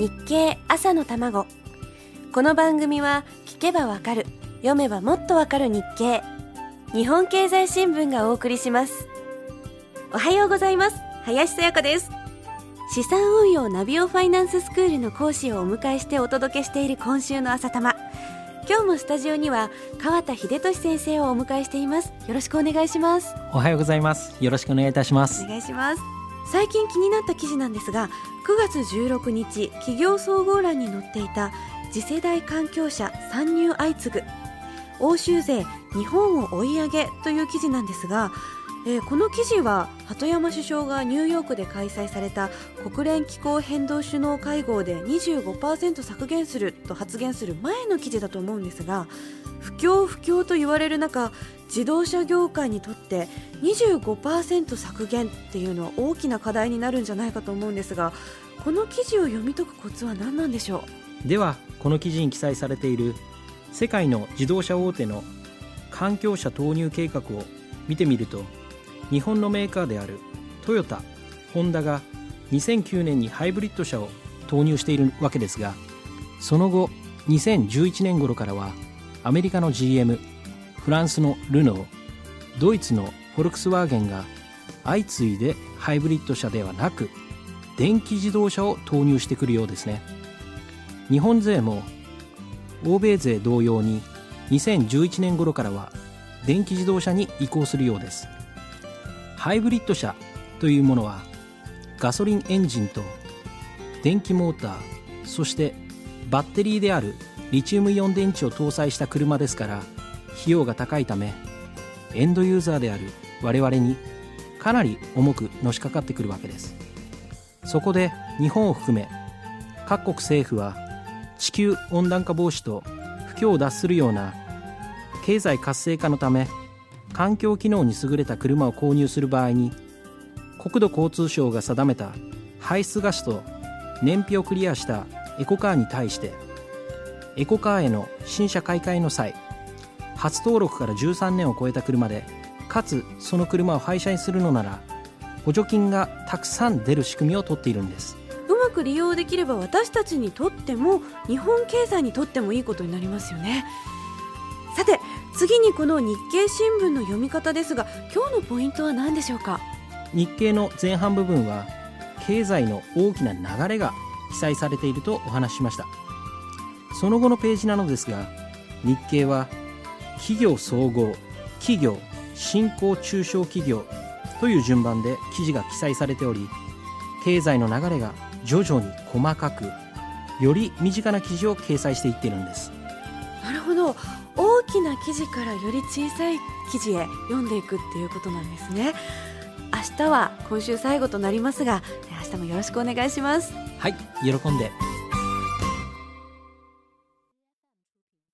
日経朝の卵。この番組は聞けばわかる読めばもっとわかる日経。日本経済新聞がお送りします。おはようございます。林さやかです。資産運用ナビオファイナンススクールの講師をお迎えしてお届けしている今週の朝玉。今日もスタジオには川田秀俊先生をお迎えしています。よろしくお願いします。おはようございます。よろしくお願いいたします。お願いします最近気になった記事なんですが9月16日企業総合欄に載っていた次世代環境者参入相次ぐ。欧州勢日本を追い上げという記事なんですがえー、この記事は鳩山首相がニューヨークで開催された国連気候変動首脳会合で25%削減すると発言する前の記事だと思うんですが不況不況と言われる中自動車業界にとって25%削減っていうのは大きな課題になるんじゃないかと思うんですがこの記事を読み解くコツは何なんでしょう？ではこの記事に記載されている世界の自動車大手の環境車投入計画を見てみると日本のメーカーであるトヨタホンダが2009年にハイブリッド車を投入しているわけですがその後2011年頃からはアメリカの GM フランスのルノードイツのフォルクスワーゲンが相次いでハイブリッド車ではなく電気自動車を投入してくるようですね。日本勢も欧米勢同様に2011年頃からは電気自動車に移行するようです。ハイブリッド車というものはガソリンエンジンと電気モーターそしてバッテリーであるリチウムイオン電池を搭載した車ですから費用が高いためエンドユーザーである我々にかなり重くのしかかってくるわけです。そこで日本を含め各国政府は地球温暖化防止と不況を脱するような経済活性化のため環境機能に優れた車を購入する場合に国土交通省が定めた排出ガスと燃費をクリアしたエコカーに対してエコカーへの新車買い替えの際初登録から13年を超えた車でかつその車を廃車にするのなら補助金がたくさん出る仕組みをとっているんです。うまく利用できれば私たちにとっても日本経済にとってもいいことになりますよね。さて次にこの日経新聞の読み方ですが今日のポイントは何でしょうか？日経の前半部分は経済の大きな流れが記載されているとお話ししました。その後のページなのですが日経は企業総合企業新興中小企業という順番で記事が記載されており経済の流れが徐々に細かくより身近な記事を掲載していっているんです。なるほど。大きな記事からより小さい記事へ読んでいくっていうことなんですね。明日は今週最後となりますが明日もよろしくお願いします。はい喜んで。